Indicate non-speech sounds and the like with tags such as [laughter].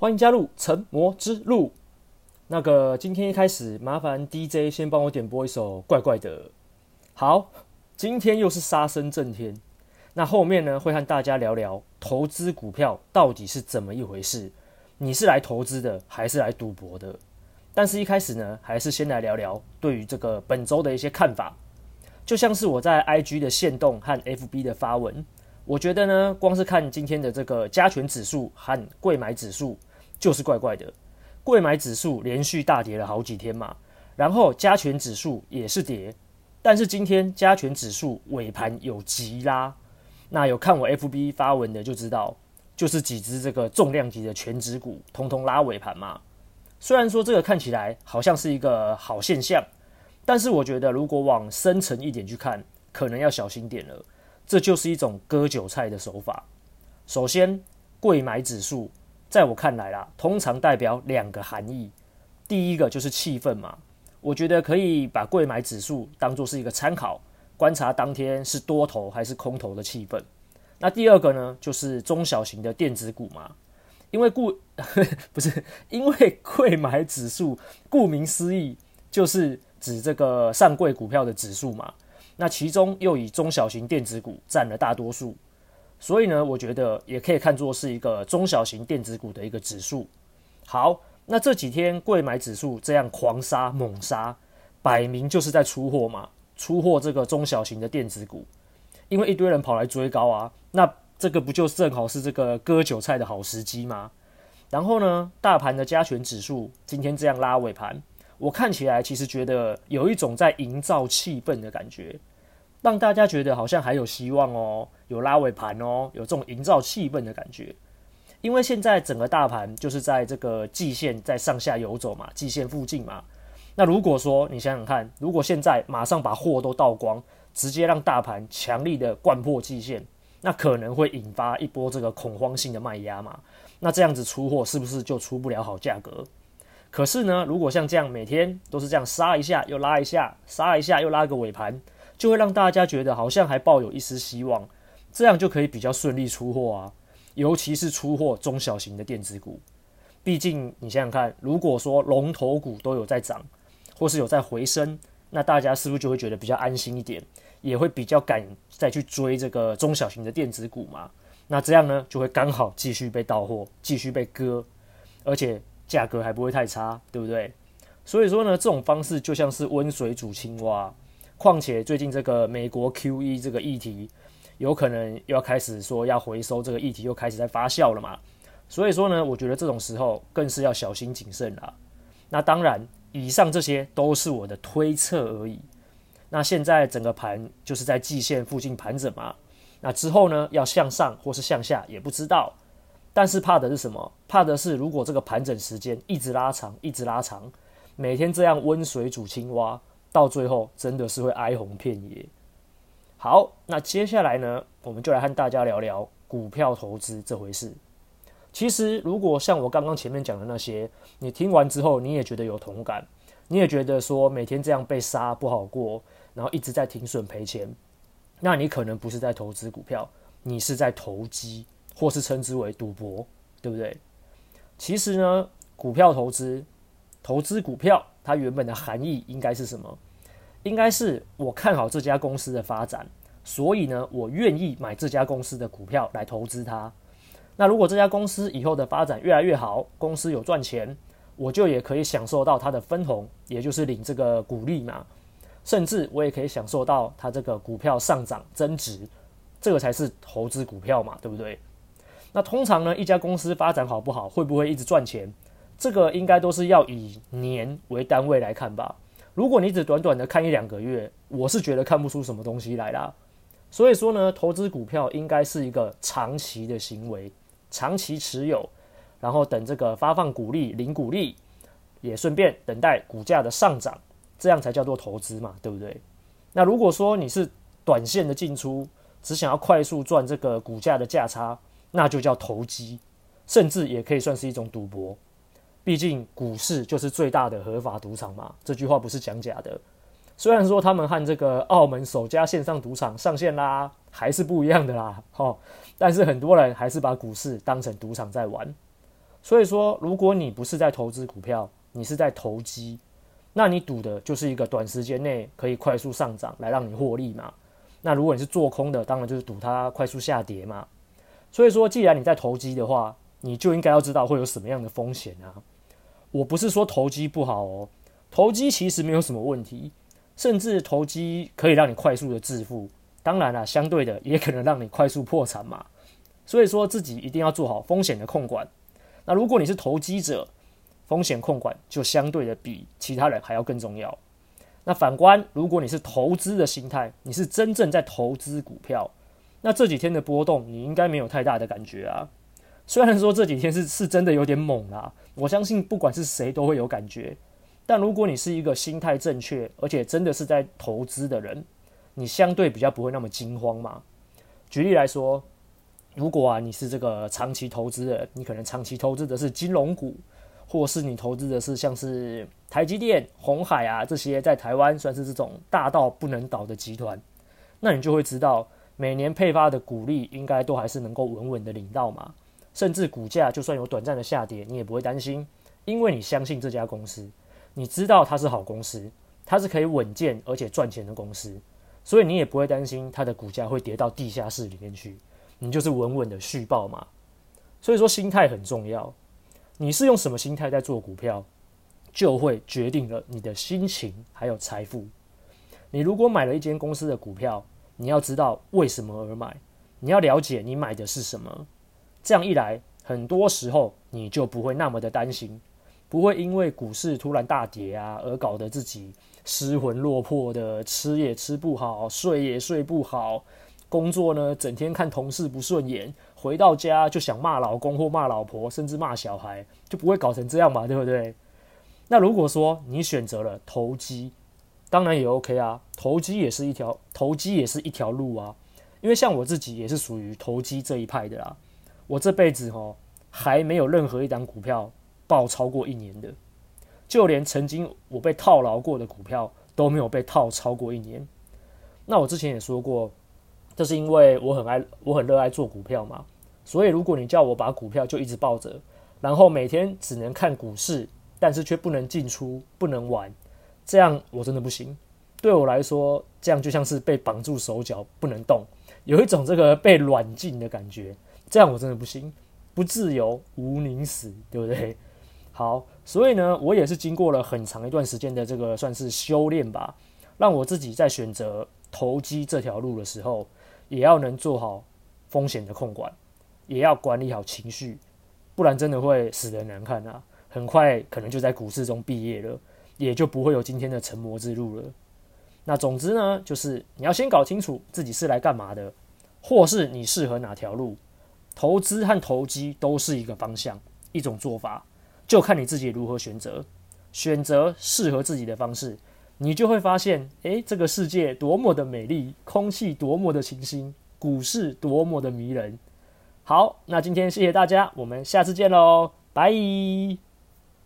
欢迎加入成魔之路。那个今天一开始，麻烦 DJ 先帮我点播一首怪怪的。好，今天又是杀声震天。那后面呢，会和大家聊聊投资股票到底是怎么一回事。你是来投资的，还是来赌博的？但是，一开始呢，还是先来聊聊对于这个本周的一些看法。就像是我在 IG 的限动和 FB 的发文，我觉得呢，光是看今天的这个加权指数和柜买指数就是怪怪的。贵买指数连续大跌了好几天嘛，然后加权指数也是跌，但是今天加权指数尾盘有急拉。那有看我 FB 发文的就知道。就是几只这个重量级的全指股，通通拉尾盘嘛。虽然说这个看起来好像是一个好现象，但是我觉得如果往深层一点去看，可能要小心点了。这就是一种割韭菜的手法。首先，贵买指数在我看来啦，通常代表两个含义。第一个就是气氛嘛，我觉得可以把柜买指数当做是一个参考，观察当天是多头还是空头的气氛。那第二个呢，就是中小型的电子股嘛，因为顾 [laughs] 不是因为柜买指数，顾名思义就是指这个上柜股票的指数嘛。那其中又以中小型电子股占了大多数，所以呢，我觉得也可以看作是一个中小型电子股的一个指数。好，那这几天贵买指数这样狂杀猛杀，摆明就是在出货嘛，出货这个中小型的电子股。因为一堆人跑来追高啊，那这个不就正好是这个割韭菜的好时机吗？然后呢，大盘的加权指数今天这样拉尾盘，我看起来其实觉得有一种在营造气氛的感觉，让大家觉得好像还有希望哦，有拉尾盘哦，有这种营造气氛的感觉。因为现在整个大盘就是在这个季线在上下游走嘛，季线附近嘛。那如果说你想想看，如果现在马上把货都倒光，直接让大盘强力的灌破季线，那可能会引发一波这个恐慌性的卖压嘛？那这样子出货是不是就出不了好价格？可是呢，如果像这样每天都是这样杀一下又拉一下，杀一下又拉个尾盘，就会让大家觉得好像还抱有一丝希望，这样就可以比较顺利出货啊。尤其是出货中小型的电子股，毕竟你想想看，如果说龙头股都有在涨，或是有在回升，那大家是不是就会觉得比较安心一点？也会比较敢再去追这个中小型的电子股嘛？那这样呢，就会刚好继续被倒货，继续被割，而且价格还不会太差，对不对？所以说呢，这种方式就像是温水煮青蛙。况且最近这个美国 QE 这个议题，有可能又要开始说要回收，这个议题又开始在发酵了嘛？所以说呢，我觉得这种时候更是要小心谨慎啦。那当然，以上这些都是我的推测而已。那现在整个盘就是在季线附近盘整嘛，那之后呢，要向上或是向下也不知道，但是怕的是什么？怕的是如果这个盘整时间一直拉长，一直拉长，每天这样温水煮青蛙，到最后真的是会哀鸿遍野。好，那接下来呢，我们就来和大家聊聊股票投资这回事。其实如果像我刚刚前面讲的那些，你听完之后你也觉得有同感，你也觉得说每天这样被杀不好过。然后一直在停损赔钱，那你可能不是在投资股票，你是在投机，或是称之为赌博，对不对？其实呢，股票投资，投资股票，它原本的含义应该是什么？应该是我看好这家公司的发展，所以呢，我愿意买这家公司的股票来投资它。那如果这家公司以后的发展越来越好，公司有赚钱，我就也可以享受到它的分红，也就是领这个股利嘛。甚至我也可以享受到它这个股票上涨增值，这个才是投资股票嘛，对不对？那通常呢，一家公司发展好不好，会不会一直赚钱，这个应该都是要以年为单位来看吧。如果你只短短的看一两个月，我是觉得看不出什么东西来啦。所以说呢，投资股票应该是一个长期的行为，长期持有，然后等这个发放股利、领股利，也顺便等待股价的上涨。这样才叫做投资嘛，对不对？那如果说你是短线的进出，只想要快速赚这个股价的价差，那就叫投机，甚至也可以算是一种赌博。毕竟股市就是最大的合法赌场嘛，这句话不是讲假的。虽然说他们和这个澳门首家线上赌场上线啦，还是不一样的啦，哈，但是很多人还是把股市当成赌场在玩。所以说，如果你不是在投资股票，你是在投机，那你赌的就是一个短时间内可以快速上涨来让你获利嘛。那如果你是做空的，当然就是赌它快速下跌嘛。所以说，既然你在投机的话，你就应该要知道会有什么样的风险啊。我不是说投机不好哦，投机其实没有什么问题，甚至投机可以让你快速的致富。当然了，相对的也可能让你快速破产嘛。所以说自己一定要做好风险的控管。那如果你是投机者，风险控管就相对的比其他人还要更重要。那反观，如果你是投资的心态，你是真正在投资股票，那这几天的波动你应该没有太大的感觉啊。虽然说这几天是是真的有点猛啦，我相信不管是谁都会有感觉。但如果你是一个心态正确，而且真的是在投资的人，你相对比较不会那么惊慌嘛。举例来说，如果啊你是这个长期投资的，你可能长期投资的是金融股。或是你投资的是像是台积电、红海啊这些在台湾算是这种大到不能倒的集团，那你就会知道每年配发的股利应该都还是能够稳稳的领到嘛，甚至股价就算有短暂的下跌，你也不会担心，因为你相信这家公司，你知道它是好公司，它是可以稳健而且赚钱的公司，所以你也不会担心它的股价会跌到地下室里面去，你就是稳稳的续报嘛，所以说心态很重要。你是用什么心态在做股票，就会决定了你的心情还有财富。你如果买了一间公司的股票，你要知道为什么而买，你要了解你买的是什么。这样一来，很多时候你就不会那么的担心，不会因为股市突然大跌啊，而搞得自己失魂落魄的，吃也吃不好，睡也睡不好。工作呢，整天看同事不顺眼，回到家就想骂老公或骂老婆，甚至骂小孩，就不会搞成这样嘛，对不对？那如果说你选择了投机，当然也 OK 啊，投机也是一条投机也是一条路啊。因为像我自己也是属于投机这一派的啦。我这辈子哦还没有任何一档股票爆超过一年的，就连曾经我被套牢过的股票都没有被套超过一年。那我之前也说过。这是因为我很爱，我很热爱做股票嘛，所以如果你叫我把股票就一直抱着，然后每天只能看股市，但是却不能进出、不能玩，这样我真的不行。对我来说，这样就像是被绑住手脚不能动，有一种这个被软禁的感觉，这样我真的不行，不自由无宁死，对不对？好，所以呢，我也是经过了很长一段时间的这个算是修炼吧，让我自己在选择投机这条路的时候。也要能做好风险的控管，也要管理好情绪，不然真的会死得难看啊！很快可能就在股市中毕业了，也就不会有今天的成魔之路了。那总之呢，就是你要先搞清楚自己是来干嘛的，或是你适合哪条路。投资和投机都是一个方向，一种做法，就看你自己如何选择，选择适合自己的方式。你就会发现，诶，这个世界多么的美丽，空气多么的清新，股市多么的迷人。好，那今天谢谢大家，我们下次见喽，拜。